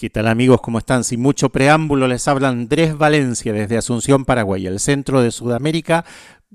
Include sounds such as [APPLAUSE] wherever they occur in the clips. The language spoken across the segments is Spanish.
¿Qué tal amigos? ¿Cómo están? Sin mucho preámbulo les habla Andrés Valencia desde Asunción, Paraguay, el centro de Sudamérica,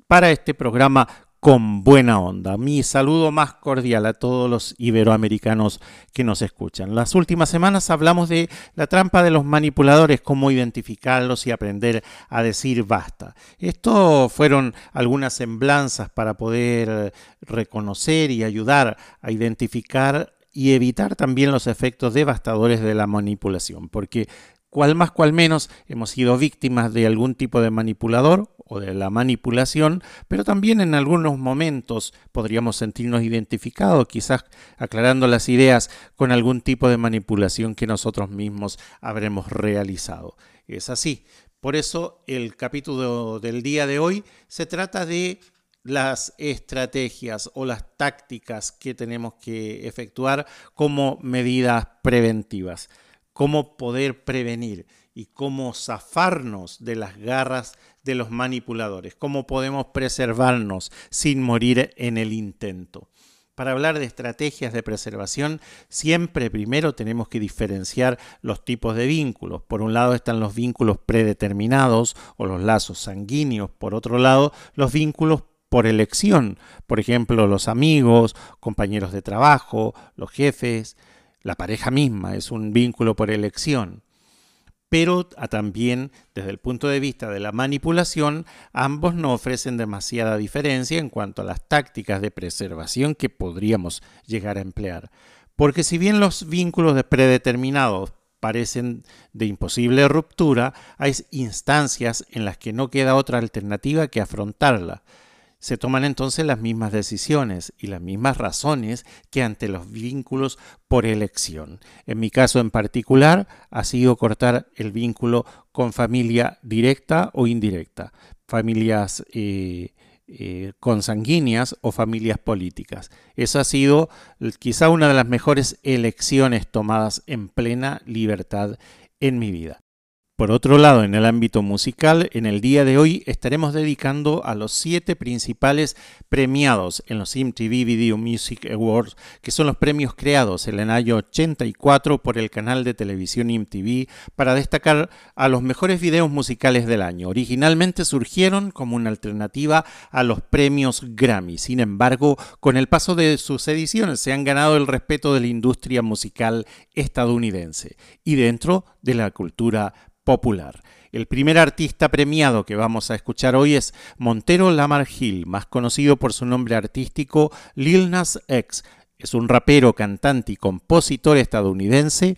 para este programa con buena onda. Mi saludo más cordial a todos los iberoamericanos que nos escuchan. Las últimas semanas hablamos de la trampa de los manipuladores, cómo identificarlos y aprender a decir basta. Esto fueron algunas semblanzas para poder reconocer y ayudar a identificar y evitar también los efectos devastadores de la manipulación, porque cual más cual menos hemos sido víctimas de algún tipo de manipulador o de la manipulación, pero también en algunos momentos podríamos sentirnos identificados, quizás aclarando las ideas con algún tipo de manipulación que nosotros mismos habremos realizado. Es así. Por eso el capítulo del día de hoy se trata de las estrategias o las tácticas que tenemos que efectuar como medidas preventivas, cómo poder prevenir y cómo zafarnos de las garras de los manipuladores, cómo podemos preservarnos sin morir en el intento. Para hablar de estrategias de preservación, siempre primero tenemos que diferenciar los tipos de vínculos. Por un lado están los vínculos predeterminados o los lazos sanguíneos, por otro lado los vínculos por elección, por ejemplo, los amigos, compañeros de trabajo, los jefes, la pareja misma, es un vínculo por elección. Pero también desde el punto de vista de la manipulación, ambos no ofrecen demasiada diferencia en cuanto a las tácticas de preservación que podríamos llegar a emplear. Porque si bien los vínculos predeterminados parecen de imposible ruptura, hay instancias en las que no queda otra alternativa que afrontarla se toman entonces las mismas decisiones y las mismas razones que ante los vínculos por elección. En mi caso en particular ha sido cortar el vínculo con familia directa o indirecta, familias eh, eh, consanguíneas o familias políticas. Esa ha sido quizá una de las mejores elecciones tomadas en plena libertad en mi vida. Por otro lado, en el ámbito musical, en el día de hoy estaremos dedicando a los siete principales premiados en los MTV Video Music Awards, que son los premios creados en el año 84 por el canal de televisión MTV para destacar a los mejores videos musicales del año. Originalmente surgieron como una alternativa a los premios Grammy, sin embargo, con el paso de sus ediciones se han ganado el respeto de la industria musical estadounidense y dentro de la cultura popular. El primer artista premiado que vamos a escuchar hoy es Montero Lamar Hill, más conocido por su nombre artístico Lil Nas X. Es un rapero, cantante y compositor estadounidense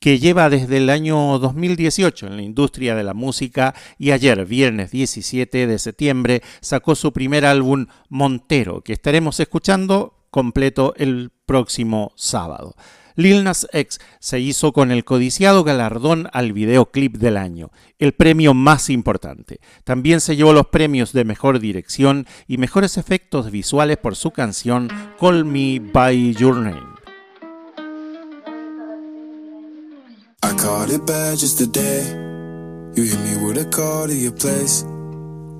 que lleva desde el año 2018 en la industria de la música y ayer, viernes 17 de septiembre, sacó su primer álbum Montero, que estaremos escuchando completo el próximo sábado. Lil Nas X se hizo con el codiciado galardón al videoclip del año, el premio más importante. También se llevó los premios de mejor dirección y mejores efectos visuales por su canción Call Me By Your Name.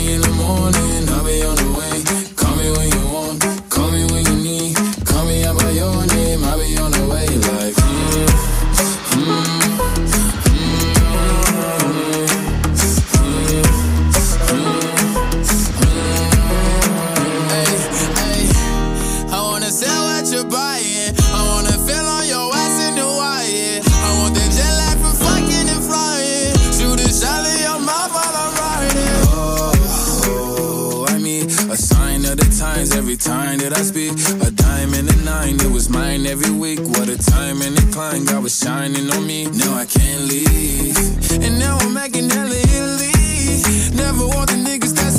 In the morning, I'll be on Cosby. A diamond and a nine, it was mine every week. What a time and incline, God was shining on me. Now I can't leave. And now I'm making hella Italy. Never want the niggas that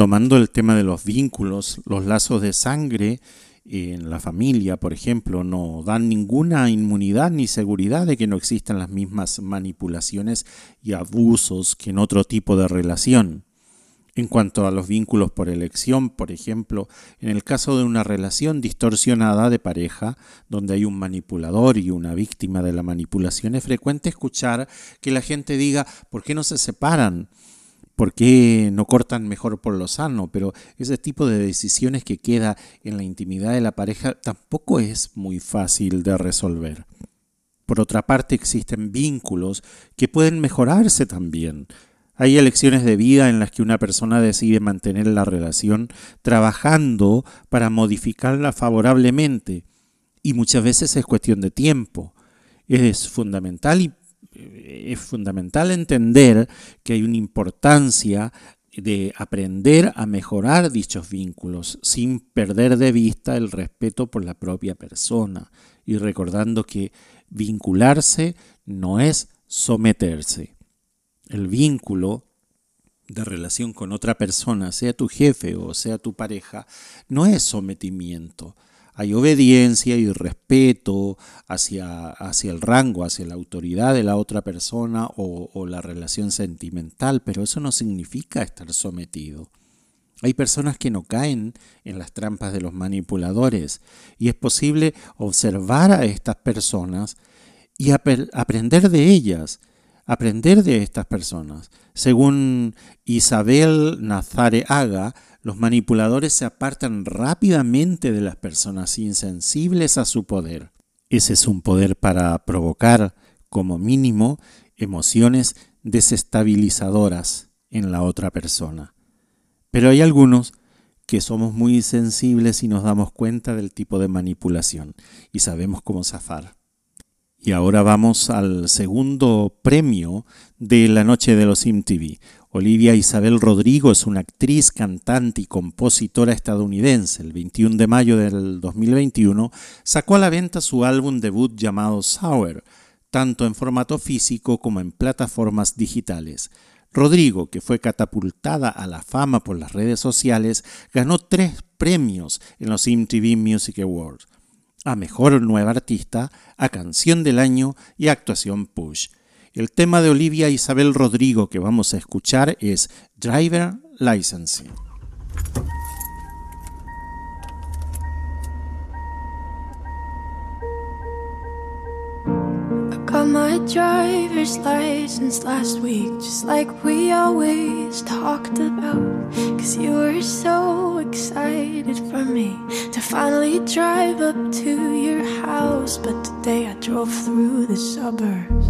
Retomando el tema de los vínculos, los lazos de sangre en la familia, por ejemplo, no dan ninguna inmunidad ni seguridad de que no existan las mismas manipulaciones y abusos que en otro tipo de relación. En cuanto a los vínculos por elección, por ejemplo, en el caso de una relación distorsionada de pareja, donde hay un manipulador y una víctima de la manipulación, es frecuente escuchar que la gente diga, ¿por qué no se separan? ¿Por qué no cortan mejor por lo sano? Pero ese tipo de decisiones que queda en la intimidad de la pareja tampoco es muy fácil de resolver. Por otra parte, existen vínculos que pueden mejorarse también. Hay elecciones de vida en las que una persona decide mantener la relación trabajando para modificarla favorablemente y muchas veces es cuestión de tiempo. Es fundamental y es fundamental entender que hay una importancia de aprender a mejorar dichos vínculos sin perder de vista el respeto por la propia persona y recordando que vincularse no es someterse. El vínculo de relación con otra persona, sea tu jefe o sea tu pareja, no es sometimiento. Hay obediencia y respeto hacia, hacia el rango, hacia la autoridad de la otra persona o, la relación sentimental, pero eso no significa estar sometido. Hay personas que no caen en las trampas de los manipuladores y es posible observar a estas personas y ap aprender de ellas, aprender de estas personas. Según Isabel Nazareaga, los manipuladores se apartan rápidamente de las personas insensibles a su poder. Ese es un poder para provocar, como mínimo, emociones desestabilizadoras en la otra persona. Pero hay algunos que somos muy sensibles y nos damos cuenta del tipo de manipulación y sabemos cómo zafar. Y ahora vamos al segundo premio de la noche de los MTV. Olivia Isabel Rodrigo es una actriz, cantante y compositora estadounidense. El 21 de mayo del 2021 sacó a la venta su álbum debut llamado Sour, tanto en formato físico como en plataformas digitales. Rodrigo, que fue catapultada a la fama por las redes sociales, ganó tres premios en los MTV Music Awards a Mejor Nueva Artista, a Canción del Año y a Actuación Push. El tema de Olivia Isabel Rodrigo que vamos a escuchar es Driver Licensing. Got my driver's license last week, just like we always talked about. Cause you were so excited for me to finally drive up to your house. But today I drove through the suburbs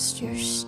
Alone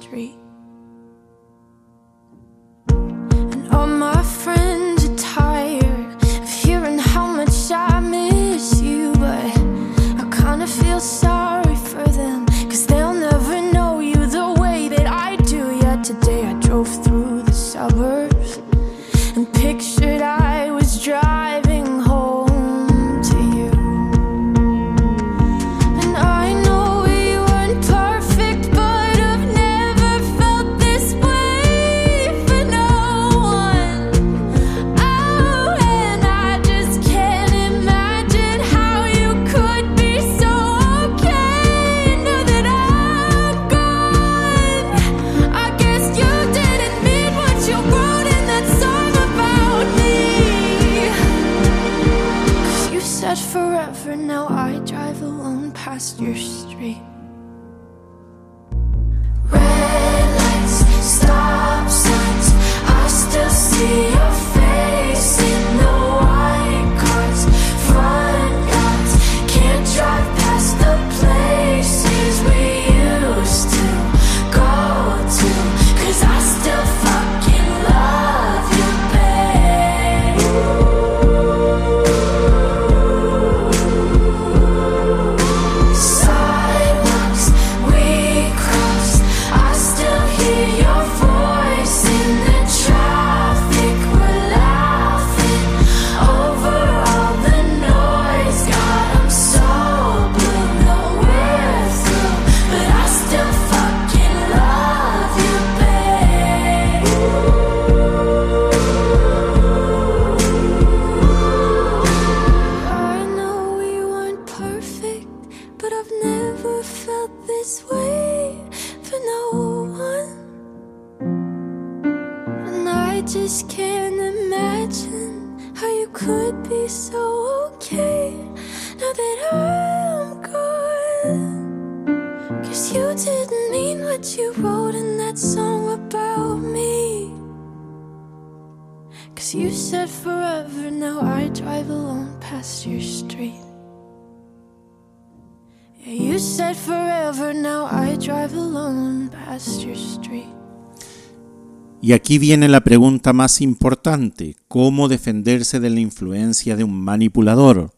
Y aquí viene la pregunta más importante, ¿cómo defenderse de la influencia de un manipulador?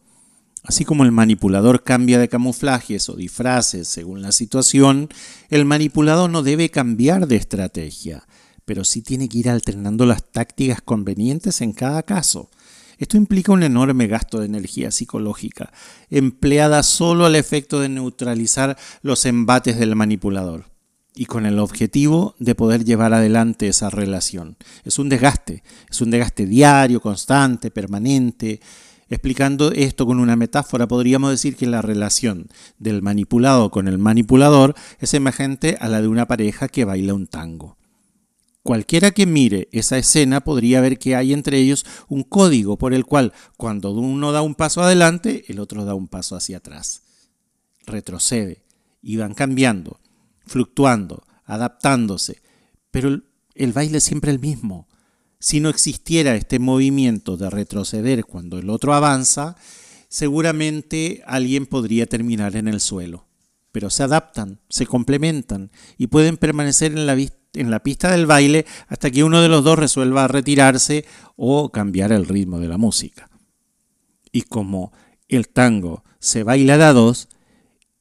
Así como el manipulador cambia de camuflajes o disfraces según la situación, el manipulador no debe cambiar de estrategia, pero sí tiene que ir alternando las tácticas convenientes en cada caso. Esto implica un enorme gasto de energía psicológica, empleada solo al efecto de neutralizar los embates del manipulador y con el objetivo de poder llevar adelante esa relación. Es un desgaste, es un desgaste diario, constante, permanente. Explicando esto con una metáfora, podríamos decir que la relación del manipulado con el manipulador es semejante a la de una pareja que baila un tango. Cualquiera que mire esa escena podría ver que hay entre ellos un código por el cual cuando uno da un paso adelante, el otro da un paso hacia atrás. Retrocede y van cambiando, fluctuando, adaptándose, pero el, baile es siempre el mismo. Si no existiera este movimiento de retroceder cuando el otro avanza, seguramente alguien podría terminar en el suelo. Pero se adaptan, se complementan y pueden permanecer en la, en la pista del baile hasta que uno de los dos resuelva retirarse o cambiar el ritmo de la música. Y como el tango se baila de a dos,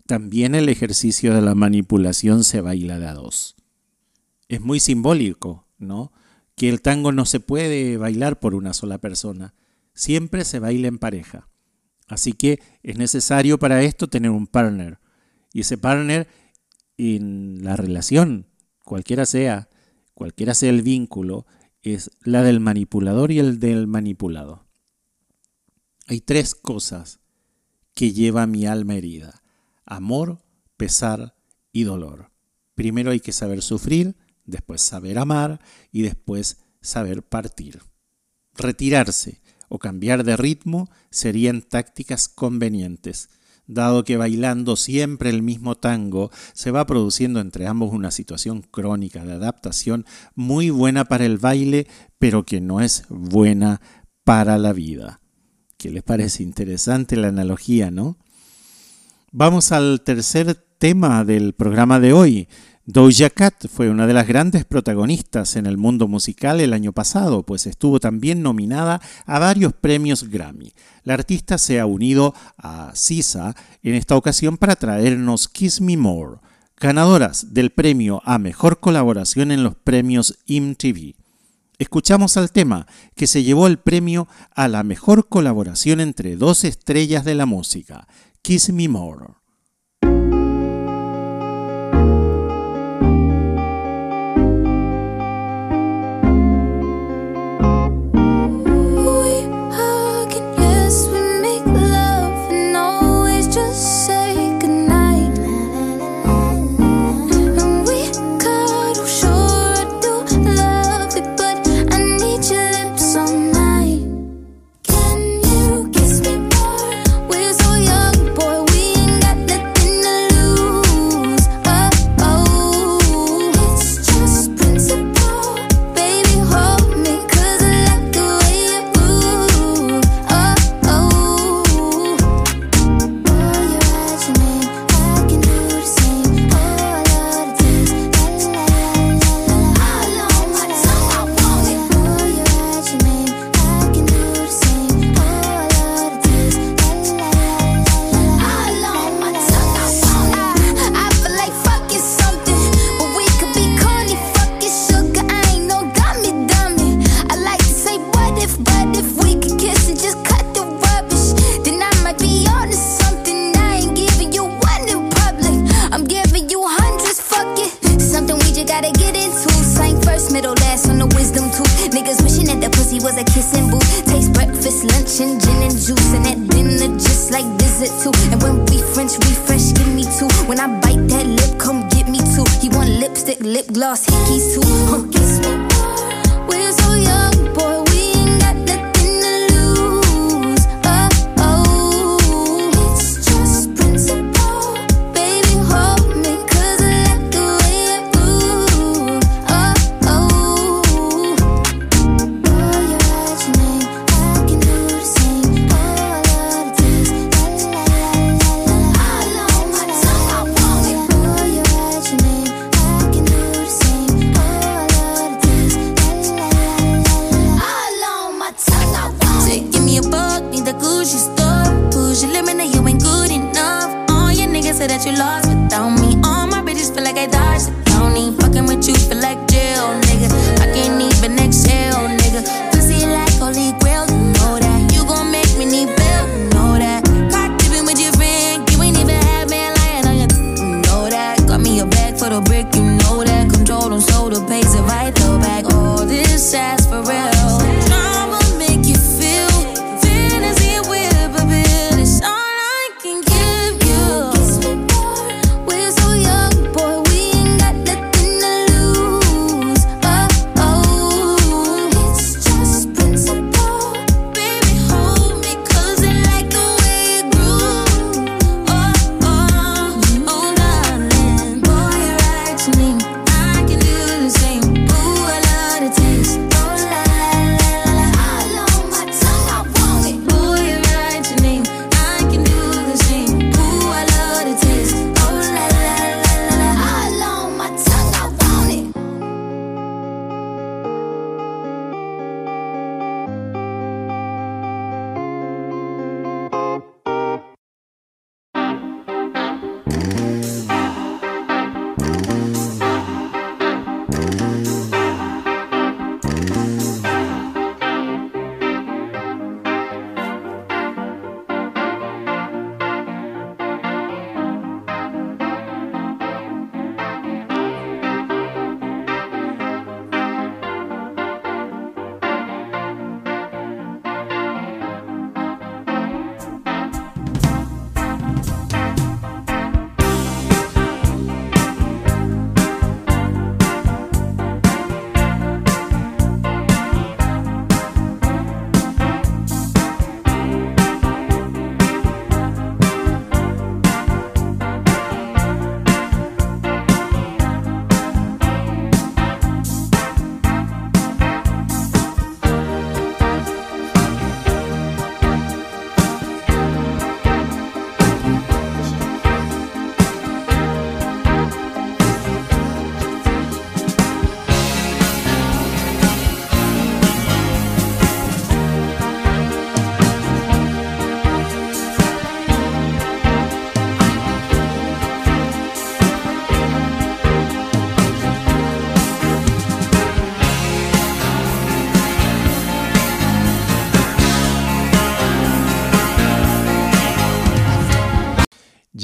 también el ejercicio de la manipulación se baila de a dos. Es muy simbólico, ¿no? Que el tango no se puede bailar por una sola persona, siempre se baila en pareja. Así que es necesario para esto tener un partner. Y ese partner en la relación, cualquiera sea, cualquiera sea el vínculo, es la del manipulador y el del manipulado. Hay tres cosas que lleva mi alma herida. Amor, pesar y dolor. Primero hay que saber sufrir, después saber amar y después saber partir. Retirarse o cambiar de ritmo serían tácticas convenientes, dado que bailando siempre el mismo tango se va produciendo entre ambos una situación crónica de adaptación muy buena para el baile, pero que no es buena para la vida. ¿Qué les parece interesante la analogía, no? Vamos al tercer tema del programa de hoy. Doja Cat fue una de las grandes protagonistas en el mundo musical el año pasado, pues estuvo también nominada a varios premios Grammy. La artista se ha unido a Sisa en esta ocasión para traernos Kiss Me More, ganadoras del premio a mejor colaboración en los premios MTV. Escuchamos al tema que se llevó el premio a la mejor colaboración entre dos estrellas de la música, Kiss Me More.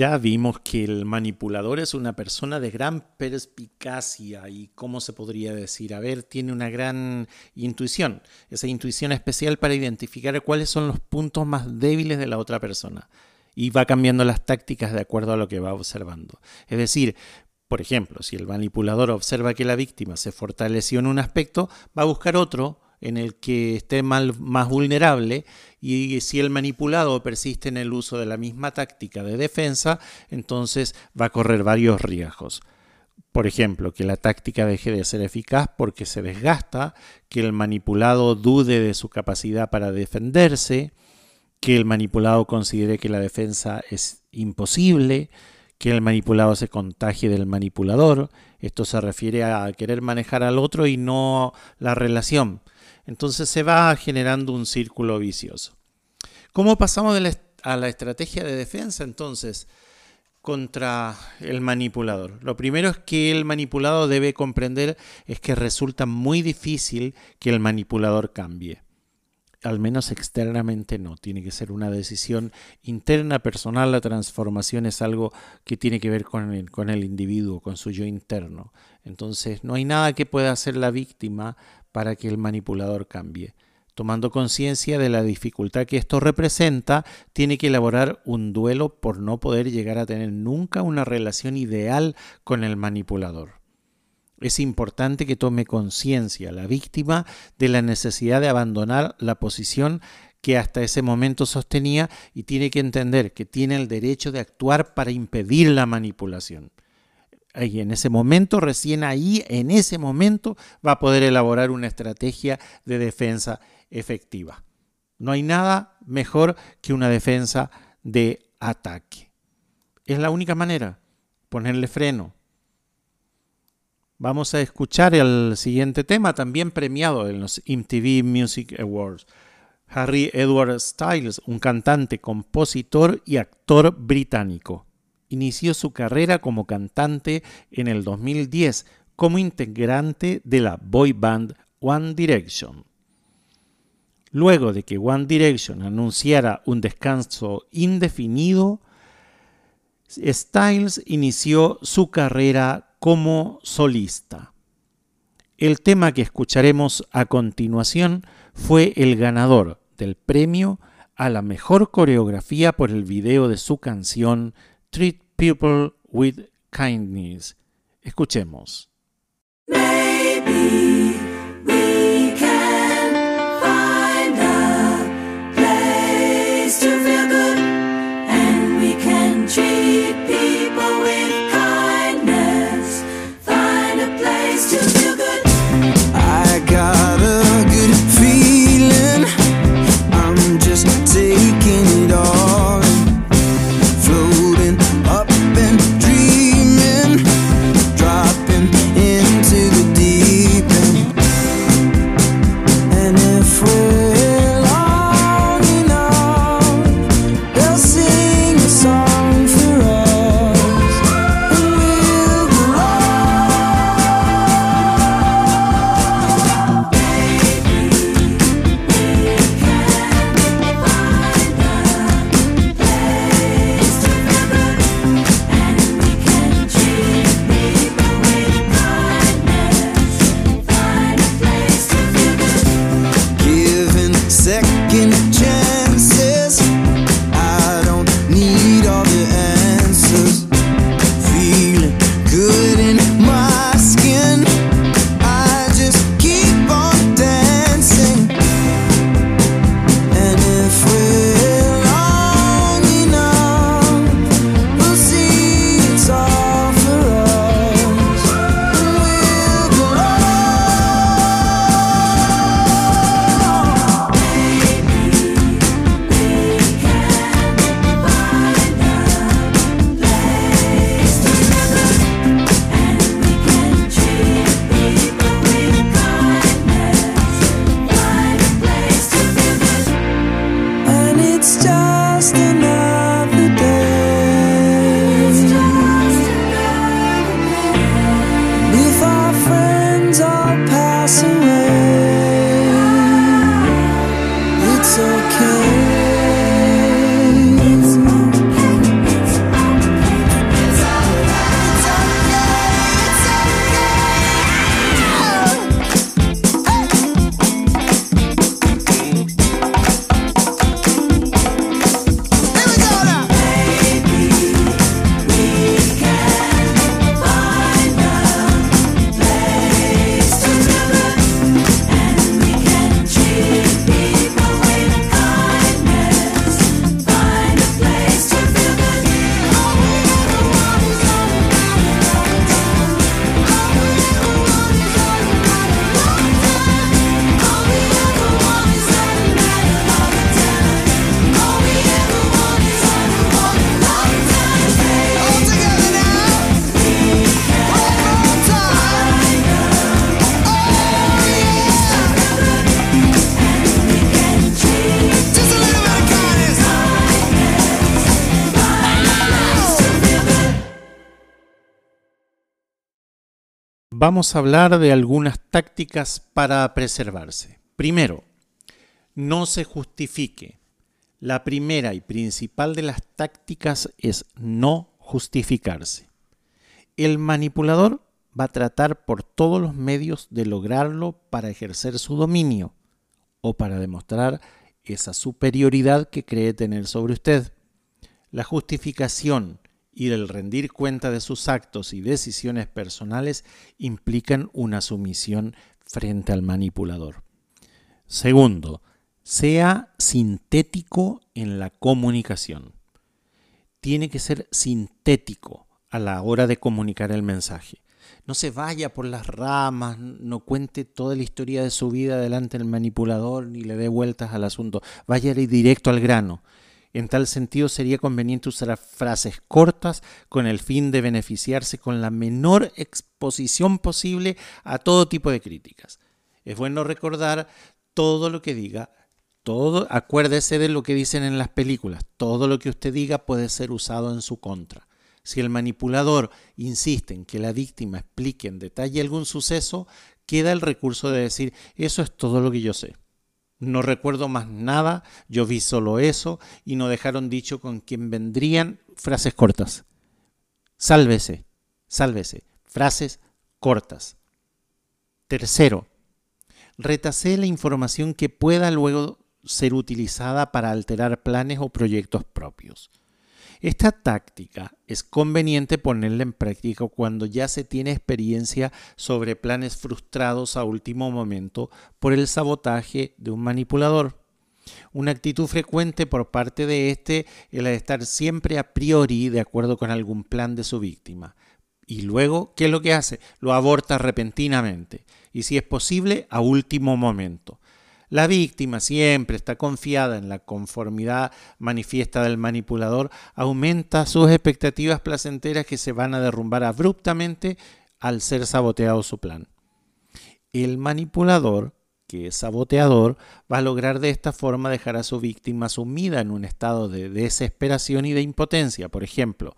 Ya vimos que el manipulador es una persona de gran perspicacia y, ¿cómo se podría decir? A ver, tiene una gran intuición, esa intuición especial para identificar cuáles son los puntos más débiles de la otra persona y va cambiando las tácticas de acuerdo a lo que va observando. Es decir, por ejemplo, si el manipulador observa que la víctima se fortaleció en un aspecto, va a buscar otro en el que esté más vulnerable y si el manipulado persiste en el uso de la misma táctica de defensa, entonces va a correr varios riesgos. Por ejemplo, que la táctica deje de ser eficaz porque se desgasta, que el manipulado dude de su capacidad para defenderse, que el manipulado considere que la defensa es imposible, que el manipulado se contagie del manipulador. Esto se refiere a querer manejar al otro y no la relación. Entonces se va generando un círculo vicioso. ¿Cómo pasamos a la estrategia de defensa entonces contra el manipulador? Lo primero es que el manipulado debe comprender es que resulta muy difícil que el manipulador cambie. Al menos externamente no, tiene que ser una decisión interna, personal. La transformación es algo que tiene que ver con el, con el individuo, con su yo interno. Entonces no hay nada que pueda hacer la víctima para que el manipulador cambie. Tomando conciencia de la dificultad que esto representa, tiene que elaborar un duelo por no poder llegar a tener nunca una relación ideal con el manipulador. Es importante que tome conciencia la víctima de la necesidad de abandonar la posición que hasta ese momento sostenía y tiene que entender que tiene el derecho de actuar para impedir la manipulación y en ese momento, recién ahí, en ese momento, va a poder elaborar una estrategia de defensa efectiva. No hay nada mejor que una defensa de ataque. Es la única manera, ponerle freno. Vamos a escuchar el siguiente tema, también premiado en los MTV Music Awards. Harry Edward Styles, un cantante, compositor y actor británico inició su carrera como cantante en el 2010 como integrante de la boy band One Direction. Luego de que One Direction anunciara un descanso indefinido, Styles inició su carrera como solista. El tema que escucharemos a continuación fue el ganador del premio a la mejor coreografía por el video de su canción Treat People with Kindness. Escuchemos. Maybe vamos a hablar de algunas tácticas para preservarse. Primero, no se justifique. La primera y principal de las tácticas es no justificarse. El manipulador va a tratar por todos los medios de lograrlo para ejercer su dominio o para demostrar esa superioridad que cree tener sobre usted. La justificación y el rendir cuenta de sus actos y decisiones personales implican una sumisión frente al manipulador. Segundo, sea sintético en la comunicación. Tiene que ser sintético a la hora de comunicar el mensaje. No se vaya por las ramas, no cuente toda la historia de su vida delante del manipulador ni le dé vueltas al asunto. Vaya directo al grano. En tal sentido sería conveniente usar frases cortas con el fin de beneficiarse con la menor exposición posible a todo tipo de críticas. Es bueno recordar todo lo que diga, todo, acuérdese de lo que dicen en las películas, todo lo que usted diga puede ser usado en su contra. Si el manipulador insiste en que la víctima explique en detalle algún suceso, queda el recurso de decir, eso es todo lo que yo sé. No recuerdo más nada, yo vi solo eso y no dejaron dicho con quién vendrían frases cortas. Sálvese, sálvese, frases cortas. Tercero, retase la información que pueda luego ser utilizada para alterar planes o proyectos propios. Esta táctica es conveniente ponerla en práctica cuando ya se tiene experiencia sobre planes frustrados a último momento por el sabotaje de un manipulador. Una actitud frecuente por parte de este es la de estar siempre a priori de acuerdo con algún plan de su víctima. Y luego, ¿qué es lo que hace? Lo aborta repentinamente. Y si es posible, a último momento. La víctima siempre está confiada en la conformidad manifiesta del manipulador, aumenta sus expectativas placenteras que se van a derrumbar abruptamente al ser saboteado su plan. El manipulador, que es saboteador, va a lograr de esta forma dejar a su víctima sumida en un estado de desesperación y de impotencia. Por ejemplo,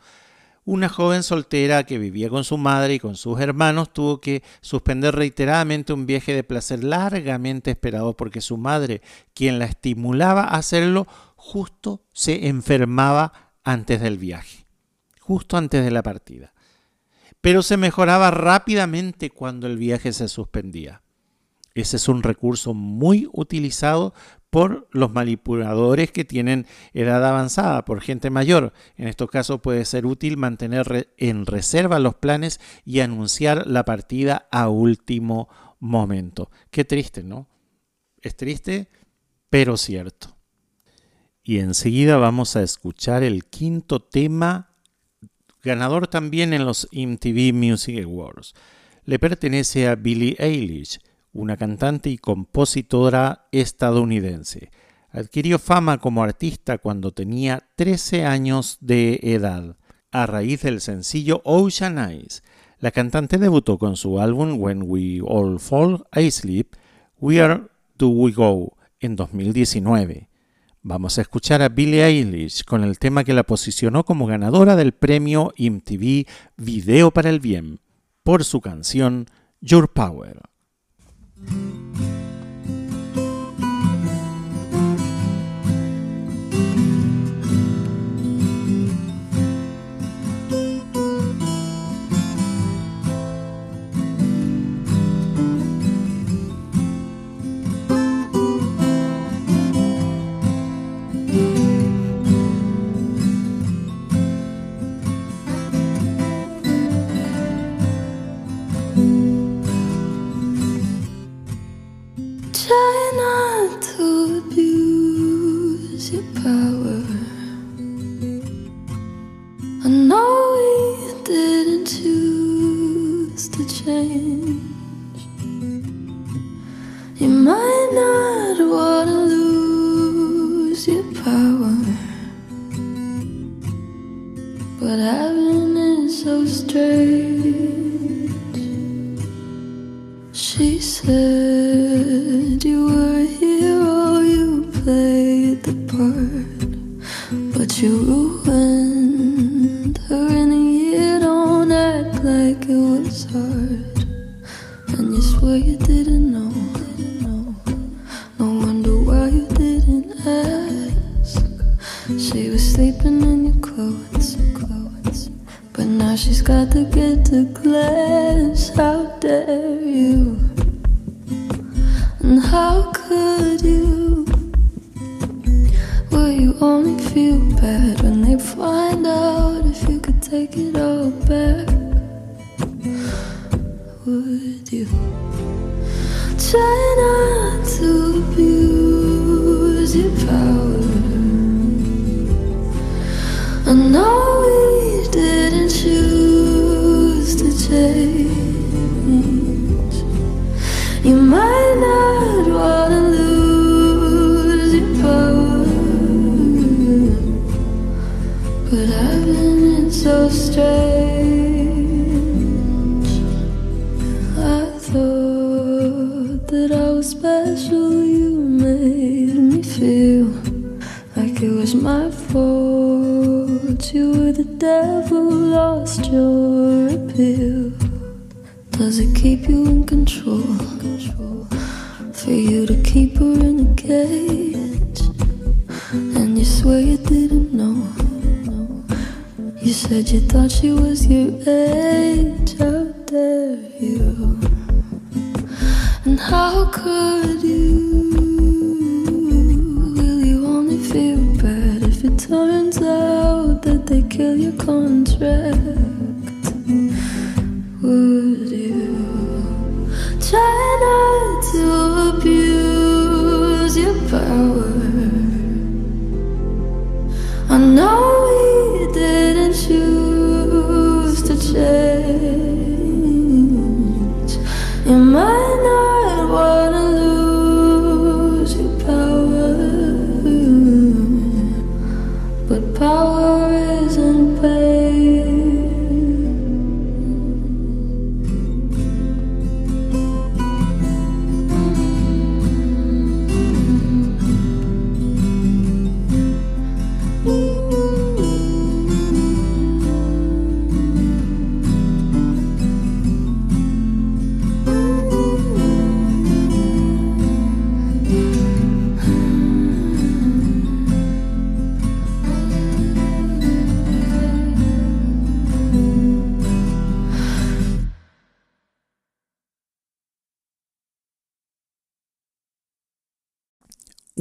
una joven soltera que vivía con su madre y con sus hermanos tuvo que suspender reiteradamente un viaje de placer largamente esperado porque su madre, quien la estimulaba a hacerlo, justo se enfermaba antes del viaje, justo antes de la partida. Pero se mejoraba rápidamente cuando el viaje se suspendía. Ese es un recurso muy utilizado por los manipuladores que tienen edad avanzada, por gente mayor. En estos casos puede ser útil mantener en reserva los planes y anunciar la partida a último momento. Qué triste, ¿no? Es triste, pero cierto. Y enseguida vamos a escuchar el quinto tema, ganador también en los MTV Music Awards. Le pertenece a Billie Eilish una cantante y compositora estadounidense. Adquirió fama como artista cuando tenía 13 años de edad. A raíz del sencillo Ocean Eyes, la cantante debutó con su álbum When We All Fall Asleep, Where Do We Go, en 2019. Vamos a escuchar a Billie Eilish con el tema que la posicionó como ganadora del premio MTV Video para el Bien por su canción Your Power. Thank you.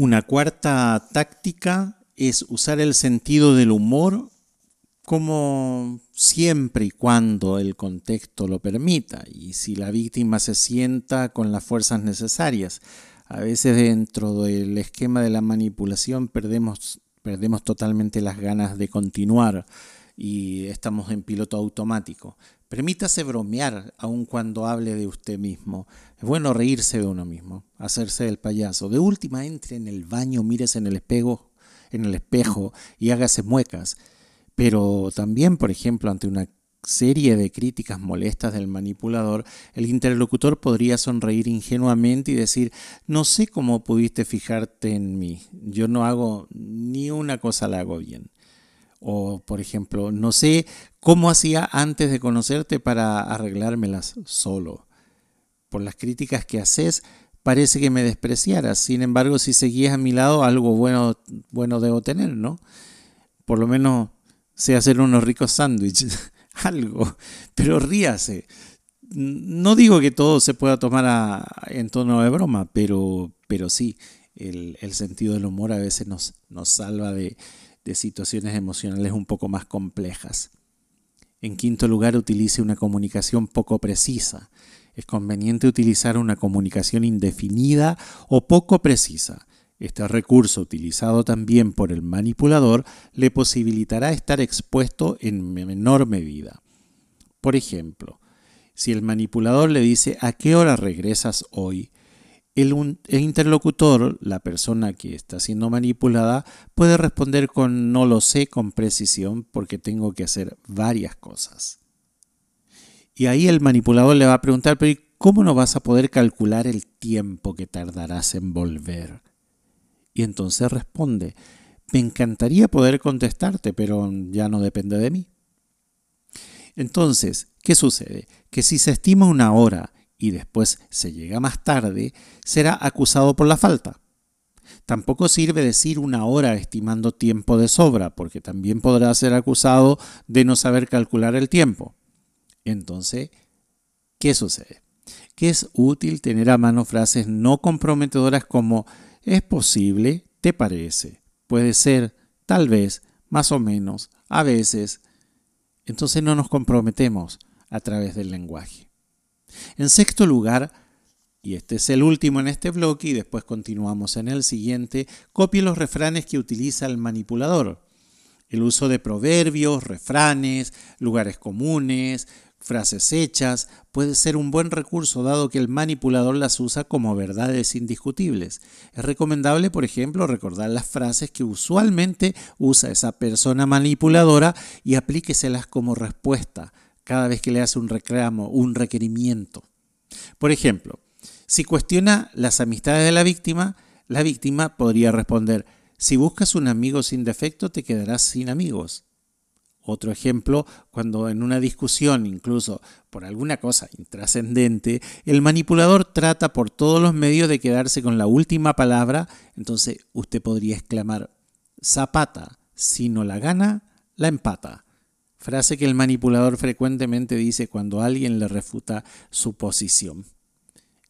Una cuarta táctica es usar el sentido del humor como siempre y cuando el contexto lo permita y si la víctima se sienta con las fuerzas necesarias. A veces dentro del esquema de la manipulación perdemos, perdemos totalmente las ganas de continuar y estamos en piloto automático. Permítase bromear aun cuando hable de usted mismo. Es bueno reírse de uno mismo, hacerse el payaso. De última, entre en el baño, mírese en el espejo, en el espejo y hágase muecas. Pero también, por ejemplo, ante una serie de críticas molestas del manipulador, el interlocutor podría sonreír ingenuamente y decir, no sé cómo pudiste fijarte en mí, yo no hago ni una cosa la hago bien. O, por ejemplo, no sé cómo hacía antes de conocerte para arreglármelas solo. Por las críticas que haces, parece que me despreciaras. Sin embargo, si seguías a mi lado, algo bueno, bueno debo tener, ¿no? Por lo menos sé hacer unos ricos sándwiches, [LAUGHS] algo. Pero ríase. No digo que todo se pueda tomar en tono de broma, pero, pero sí, el, el, sentido del humor a veces nos, nos salva de, de situaciones emocionales un poco más complejas. En quinto lugar, utilice una comunicación poco precisa. Es conveniente utilizar una comunicación indefinida o poco precisa. Este recurso, utilizado también por el manipulador, le posibilitará estar expuesto en menor medida. Por ejemplo, si el manipulador le dice ¿a qué hora regresas hoy? El, interlocutor, la persona que está siendo manipulada, puede responder con no lo sé con precisión porque tengo que hacer varias cosas. Y ahí el manipulador le va a preguntar, pero ¿cómo no vas a poder calcular el tiempo que tardarás en volver? Y entonces responde, me encantaría poder contestarte, pero ya no depende de mí. Entonces, ¿qué sucede? Que si se estima una hora y después se llega más tarde, será acusado por la falta. Tampoco sirve decir una hora estimando tiempo de sobra, porque también podrá ser acusado de no saber calcular el tiempo. Entonces, ¿qué sucede? Que es útil tener a mano frases no comprometedoras como es posible, te parece, puede ser, tal vez, más o menos, a veces. Entonces no nos comprometemos a través del lenguaje. En sexto lugar, y este es el último en este bloque y después continuamos en el siguiente, copie los refranes que utiliza el manipulador. El uso de proverbios, refranes, lugares comunes, frases hechas, puede ser un buen recurso dado que el manipulador las usa como verdades indiscutibles. Es recomendable, por ejemplo, recordar las frases que usualmente usa esa persona manipuladora y aplíqueselas como respuesta cada vez que le hace un reclamo, un requerimiento. Por ejemplo, si cuestiona las amistades de la víctima, la víctima podría responder, si buscas un amigo sin defecto te quedarás sin amigos. Otro ejemplo, cuando en una discusión, incluso por alguna cosa intrascendente, el manipulador trata por todos los medios de quedarse con la última palabra, entonces usted podría exclamar, Zapata, si no la gana, la empata. Frase que el manipulador frecuentemente dice cuando alguien le refuta su posición.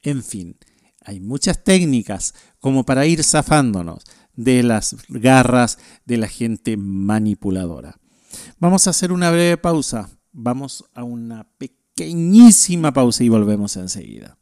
En fin, hay muchas técnicas como para ir zafándonos de las garras de la gente manipuladora. Vamos a hacer una breve pausa. Vamos a una pequeñísima pausa y volvemos enseguida.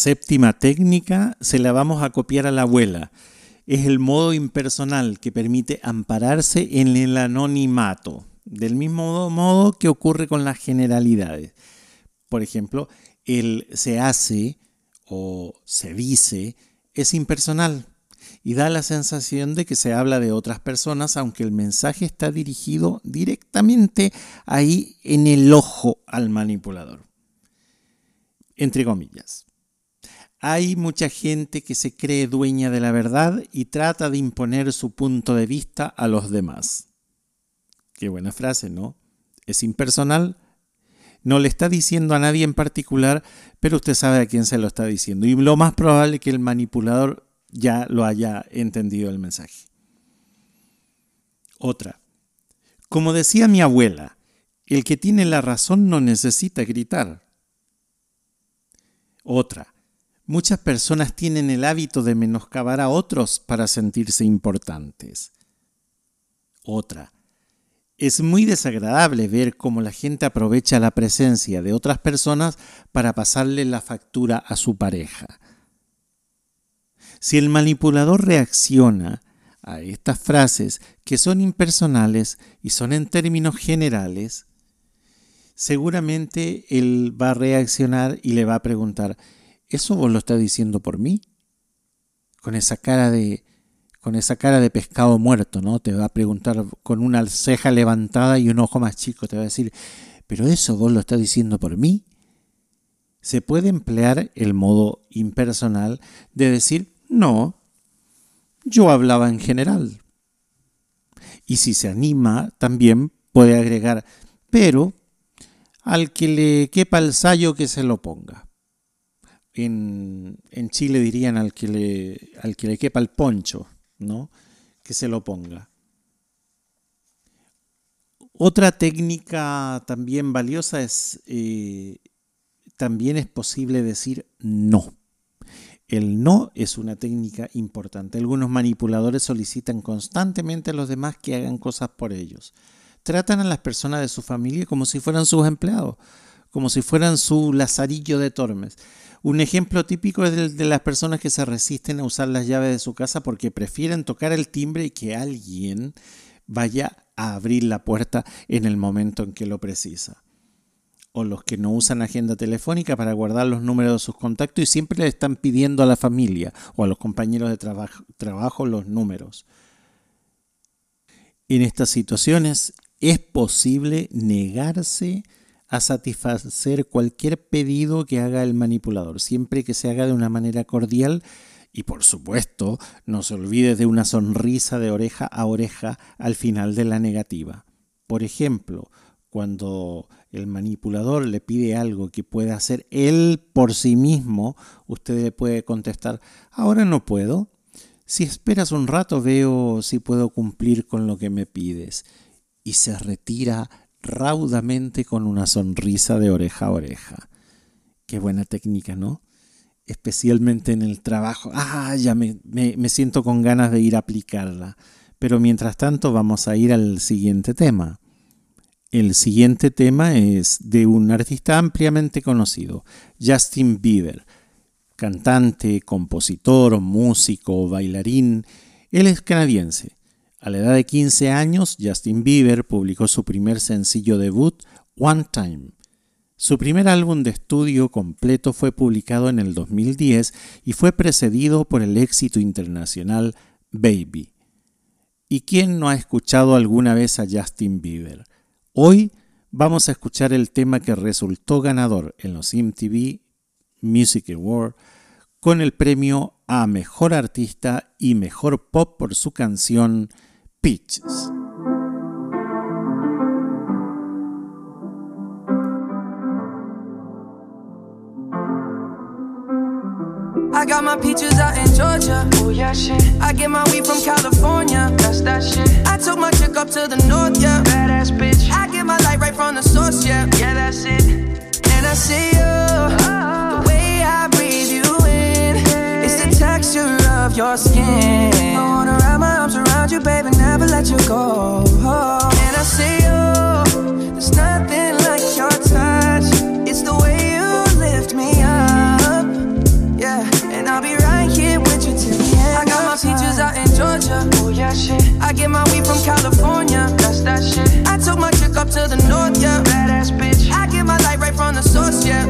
Séptima técnica se la vamos a copiar a la abuela. Es el modo impersonal que permite ampararse en el anonimato, del mismo modo que ocurre con las generalidades. Por ejemplo, el se hace o se dice es impersonal y da la sensación de que se habla de otras personas, aunque el mensaje está dirigido directamente ahí en el ojo al manipulador. Entre comillas. Hay mucha gente que se cree dueña de la verdad y trata de imponer su punto de vista a los demás. Qué buena frase, ¿no? Es impersonal, no le está diciendo a nadie en particular, pero usted sabe a quién se lo está diciendo. Y lo más probable es que el manipulador ya lo haya entendido el mensaje. Otra. Como decía mi abuela, el que tiene la razón no necesita gritar. Otra. Muchas personas tienen el hábito de menoscabar a otros para sentirse importantes. Otra. Es muy desagradable ver cómo la gente aprovecha la presencia de otras personas para pasarle la factura a su pareja. Si el manipulador reacciona a estas frases que son impersonales y son en términos generales, seguramente él va a reaccionar y le va a preguntar, ¿Eso vos lo estás diciendo por mí? Con esa cara de con esa cara de pescado muerto, ¿no? Te va a preguntar con una ceja levantada y un ojo más chico, te va a decir, "¿Pero eso vos lo estás diciendo por mí?" se puede emplear el modo impersonal de decir, no, yo hablaba en general. Y si se anima, también puede agregar, pero al que le quepa el sayo que se lo ponga. En, Chile dirían al que, le, al que le quepa el poncho, ¿no? Que se lo ponga. Otra técnica también valiosa es, eh, también es posible decir no. El no es una técnica importante. Algunos manipuladores solicitan constantemente a los demás que hagan cosas por ellos. Tratan a las personas de su familia como si fueran sus empleados, como si fueran su lazarillo de tormes. Un ejemplo típico es el de las personas que se resisten a usar las llaves de su casa porque prefieren tocar el timbre y que alguien vaya a abrir la puerta en el momento en que lo precisa. O los que no usan agenda telefónica para guardar los números de sus contactos y siempre le están pidiendo a la familia o a los compañeros de trabajo, los números. En estas situaciones es posible negarse a satisfacer cualquier pedido que haga el manipulador, siempre que se haga de una manera cordial y por supuesto, no se olvide de una sonrisa de oreja a oreja al final de la negativa. Por ejemplo, cuando el manipulador le pide algo que pueda hacer él por sí mismo, usted le puede contestar, ahora no puedo. Si esperas un rato veo si puedo cumplir con lo que me pides. Y se retira raudamente con una sonrisa de oreja a oreja. Qué buena técnica, ¿no? especialmente en el trabajo, ah, ya me, me, siento con ganas de ir a aplicarla. Pero mientras tanto vamos a ir al siguiente tema. El siguiente tema es de un artista ampliamente conocido, Justin Bieber, cantante, compositor, músico, bailarín. Él es canadiense. A la edad de 15 años, Justin Bieber publicó su primer sencillo debut, One Time. Su primer álbum de estudio completo fue publicado en el 2010 y fue precedido por el éxito internacional Baby. ¿Y quién no ha escuchado alguna vez a Justin Bieber? Hoy vamos a escuchar el tema que resultó ganador en los MTV Music Awards con el premio a Mejor Artista y Mejor Pop por su canción Peaches. I got my peaches out in Georgia. Oh yeah, shit. I get my weed from California. That's that shit. I took my chick up to the north, yeah. Badass bitch. I get my light right from the source, yeah. Yeah, that's it. And I see you. Oh. The ah. way I breathe you in. It's the texture of your skin. I wanna wrap my arms around you, baby, never let you go. And I see you. There's nothing like your touch. It's the way you lift me up. Yeah. And I'll be right here with you till the end. I got my peaches out in Georgia. Oh yeah, shit. I get my weed from California. That's that shit. I took my chick up to the north, yeah. Badass bitch. I get my light right from the source, yeah.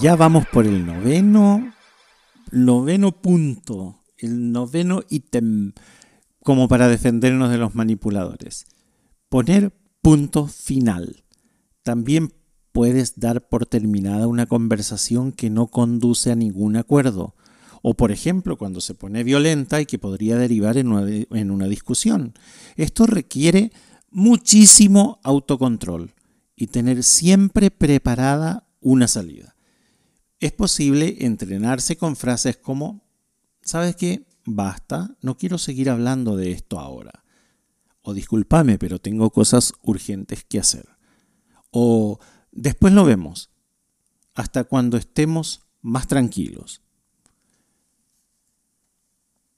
Ya vamos por el noveno, noveno punto, el noveno ítem, como para defendernos de los manipuladores. Poner punto final. También puedes dar por terminada una conversación que no conduce a ningún acuerdo. O por ejemplo, cuando se pone violenta y que podría derivar en una, en una discusión. Esto requiere muchísimo autocontrol y tener siempre preparada una salida. Es posible entrenarse con frases como, ¿sabes qué? Basta, no quiero seguir hablando de esto ahora. O discúlpame, pero tengo cosas urgentes que hacer. O después lo vemos, hasta cuando estemos más tranquilos.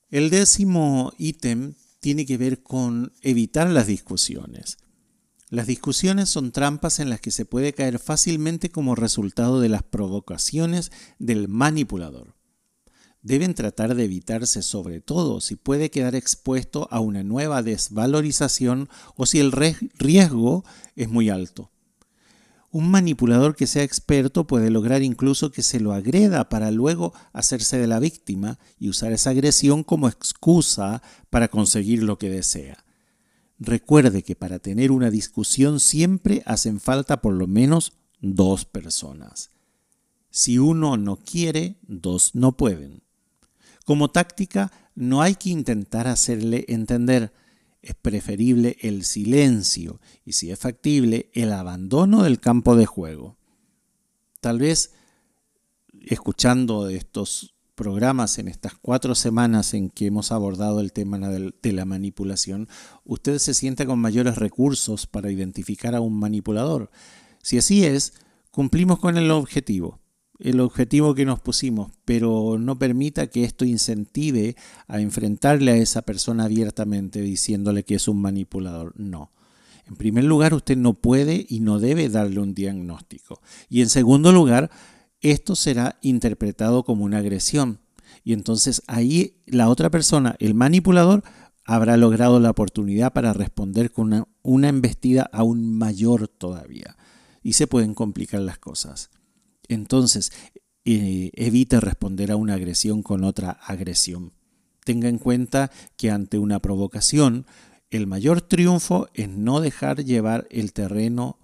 El décimo ítem tiene que ver con evitar las discusiones. Las discusiones son trampas en las que se puede caer fácilmente como resultado de las provocaciones del manipulador. Deben tratar de evitarse sobre todo si puede quedar expuesto a una nueva desvalorización o si el riesgo es muy alto. Un manipulador que sea experto puede lograr incluso que se lo agreda para luego hacerse de la víctima y usar esa agresión como excusa para conseguir lo que desea. Recuerde que para tener una discusión siempre hacen falta por lo menos dos personas. Si uno no quiere, dos no pueden. Como táctica, no hay que intentar hacerle entender. Es preferible el silencio y, si es factible, el abandono del campo de juego. Tal vez, escuchando estos programas en estas cuatro semanas en que hemos abordado el tema de la manipulación, usted se sienta con mayores recursos para identificar a un manipulador. Si así es, cumplimos con el objetivo, el objetivo que nos pusimos, pero no permita que esto incentive a enfrentarle a esa persona abiertamente diciéndole que es un manipulador. No. En primer lugar, usted no puede y no debe darle un diagnóstico. Y en segundo lugar, esto será interpretado como una agresión. Y entonces ahí la otra persona, el manipulador, habrá logrado la oportunidad para responder con una, una embestida aún mayor todavía. Y se pueden complicar las cosas. Entonces, eh, evite responder a una agresión con otra agresión. Tenga en cuenta que ante una provocación, el mayor triunfo es no dejar llevar el terreno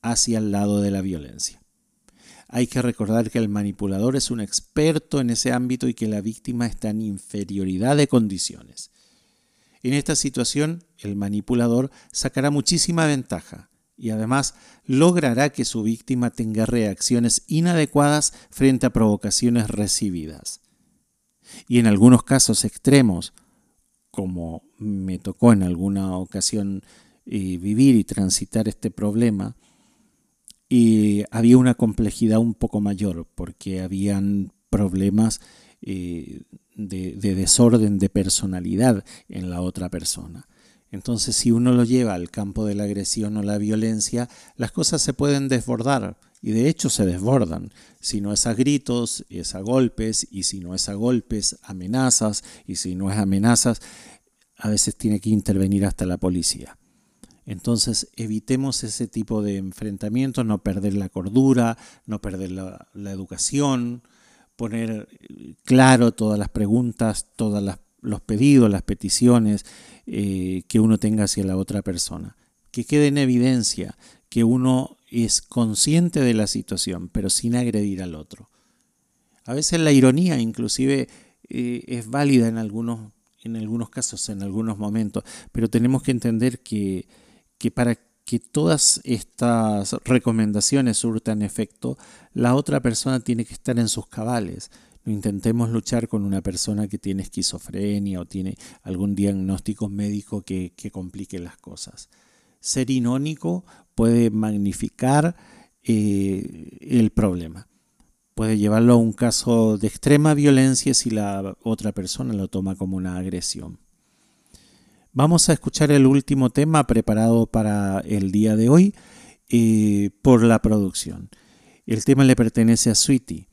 hacia el lado de la violencia. Hay que recordar que el manipulador es un experto en ese ámbito y que la víctima está en inferioridad de condiciones. En esta situación, el manipulador sacará muchísima ventaja y además logrará que su víctima tenga reacciones inadecuadas frente a provocaciones recibidas. Y en algunos casos extremos, como me tocó en alguna ocasión eh, vivir y transitar este problema, y había una complejidad un poco mayor porque habían problemas eh, de, de, desorden de personalidad en la otra persona. Entonces, si uno lo lleva al campo de la agresión o la violencia, las cosas se pueden desbordar y de hecho se desbordan. Si no es a gritos, es a golpes y si no es a golpes, amenazas y si no es amenazas, a veces tiene que intervenir hasta la policía. Entonces evitemos ese tipo de enfrentamientos, no perder la cordura, no perder la, educación, poner claro todas las preguntas, todos los pedidos, las peticiones eh, que uno tenga hacia la otra persona. Que quede en evidencia que uno es consciente de la situación, pero sin agredir al otro. A veces la ironía inclusive eh, es válida en algunos, en algunos casos, en algunos momentos, pero tenemos que entender que, que para que todas estas recomendaciones surtan efecto, la otra persona tiene que estar en sus cabales. No intentemos luchar con una persona que tiene esquizofrenia o tiene algún diagnóstico médico que, que complique las cosas. Ser inónico puede magnificar eh, el problema. Puede llevarlo a un caso de extrema violencia si la otra persona lo toma como una agresión. Vamos a escuchar el último tema preparado para el día de hoy eh, por la producción. El tema le pertenece a Sweetie,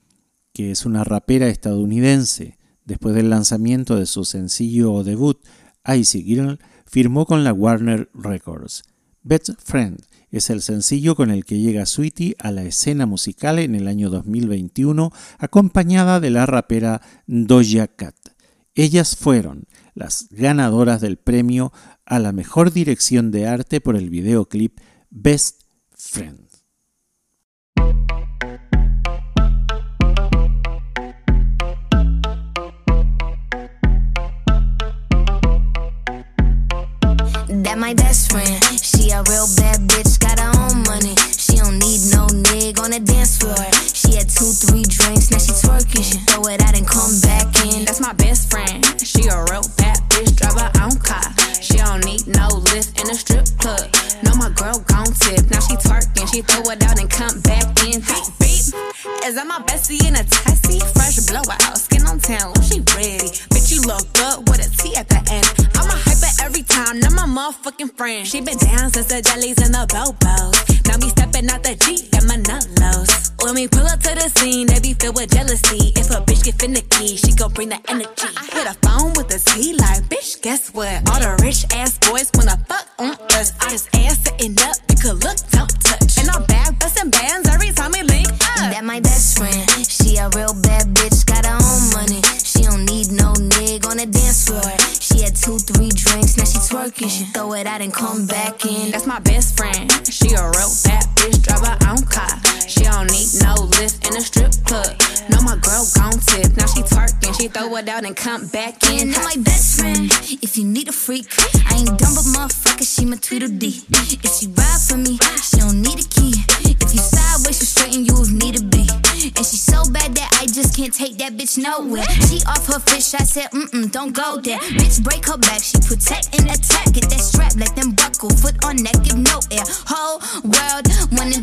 que es una rapera estadounidense. Después del lanzamiento de su sencillo debut, Icy Girl, firmó con la Warner Records. Best Friend es el sencillo con el que llega Sweetie a la escena musical en el año 2021, acompañada de la rapera Doja Cat. Ellas fueron las ganadoras del premio a la mejor dirección de arte por el videoclip Best Friend. In a strip club. No, my girl gon' tip. Now she twerking, she throw it out and come back in. Beep, beep. Is that my bestie in a tessie? Fresh blowout, skin on town, she ready. Bitch, you look good with a T at the end. I'm a hyper every time, now my motherfucking friend. She been down since the jellies and the bobos. Now me stepping out the Jeep, When we pull up to the scene, they be filled with jealousy. If a bitch get finicky, she gon' bring the energy. I hit a phone with a T like, bitch, guess what? All the rich ass boys wanna fuck on us. I just ass sitting up, you could look, don't touch. And I'm back busting bands every time we link up. That my best friend, she a real bad bitch, got her own money. She don't need no nigga on the dance floor. She had two, three drinks, now she twerking. She throw it out and come back in. That's my best friend. She a real bad bitch, drive her in a strip club. No, my girl gon' tip. Now she twerking, she throw it out and come back in. That my best friend, if you need a freak, I ain't dumb but motherfucker, she my Tweedledee. If she ride for me, she don't need a key. If you sideways, she straighten you if need to be. And she so bad that I just can't take that bitch nowhere. She off her fish, I said, mm mm, don't go there. Bitch, break her back, she protect and attack. Get that strap, let them buckle, foot on neck, give no air. Whole world wanna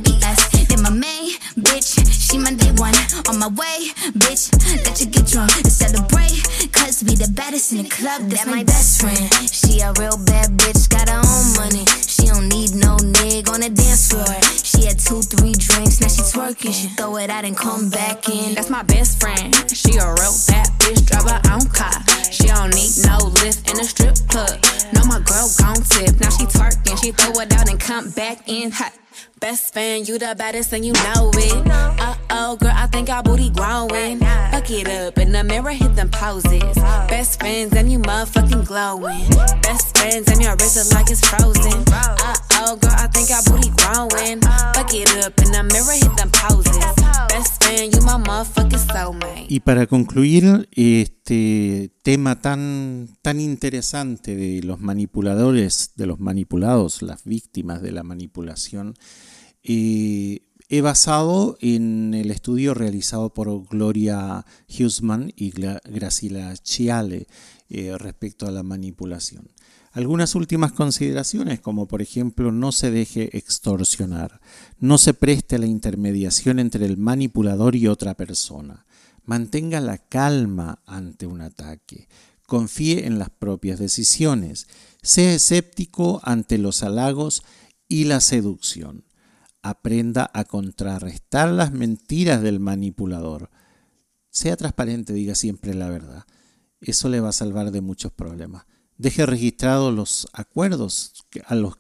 On my way, bitch, let you get drunk and celebrate. Cause we the baddest in the club, that's my best friend. She a real bad bitch, got her own money. She don't need no nigga on the dance floor. She had two, three drinks, now she twerking. She throw it out and come back in. That's my best friend. She a real bad bitch, drive her own car. She don't need no lift in a strip club. No, my girl gon' tip. Now she twerking, she throw it out and come back in hot. Best fan, you the baddest and you know it. Uh oh, girl, I think our booty growing. Fuck it up in the mirror, hit them poses. Best friends and you motherfucking glowing. Best friends and your wrist is like it's frozen. Uh oh, girl, I think our booty growing. Fuck it up in the mirror, hit them poses. Best friend, you my motherfucking soulmate. Y para concluir este tema tan, tan interesante de los manipuladores, de los manipulados, las víctimas de la manipulación, he basado en el estudio realizado por Gloria Huseman y Graciela Chiale eh, respecto a la manipulación. Algunas últimas consideraciones, como por ejemplo no se deje extorsionar, no se preste a la intermediación entre el manipulador y otra persona, mantenga la calma ante un ataque, confíe en las propias decisiones, sea escéptico ante los halagos y la seducción, aprenda a contrarrestar las mentiras del manipulador, sea transparente, diga siempre la verdad, eso le va a salvar de muchos problemas. Deje registrados los acuerdos a los,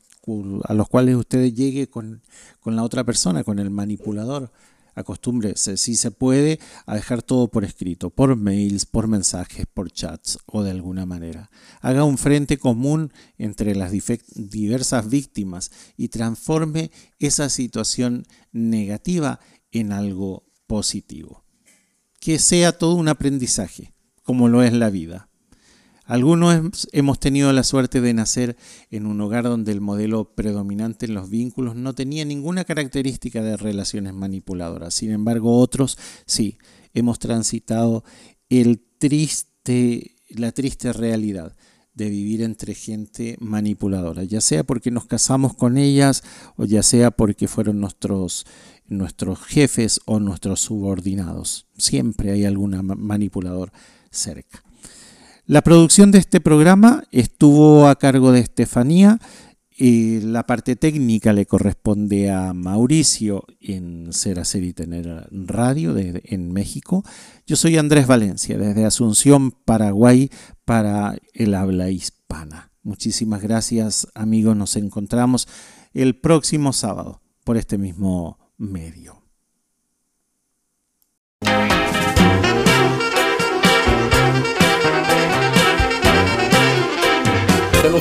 a los cuales usted llegue con, con la otra persona, con el manipulador. Acostúmbrese, si se puede, a dejar todo por escrito, por mails, por mensajes, por chats o de alguna manera. Haga un frente común entre las diversas víctimas y transforme esa situación negativa en algo positivo. Que sea todo un aprendizaje, como lo es la vida. Algunos hemos tenido la suerte de nacer en un hogar donde el modelo predominante en los vínculos no tenía ninguna característica de relaciones manipuladoras. Sin embargo, otros sí, hemos transitado el triste, la triste realidad de vivir entre gente manipuladora, ya sea porque nos casamos con ellas o ya sea porque fueron nuestros, nuestros jefes o nuestros subordinados. Siempre hay algún manipulador cerca. La producción de este programa estuvo a cargo de Estefanía. Y la parte técnica le corresponde a Mauricio en Ser, Hacer y Tener Radio en México. Yo soy Andrés Valencia, desde Asunción, Paraguay, para el habla hispana. Muchísimas gracias, amigos. Nos encontramos el próximo sábado por este mismo medio.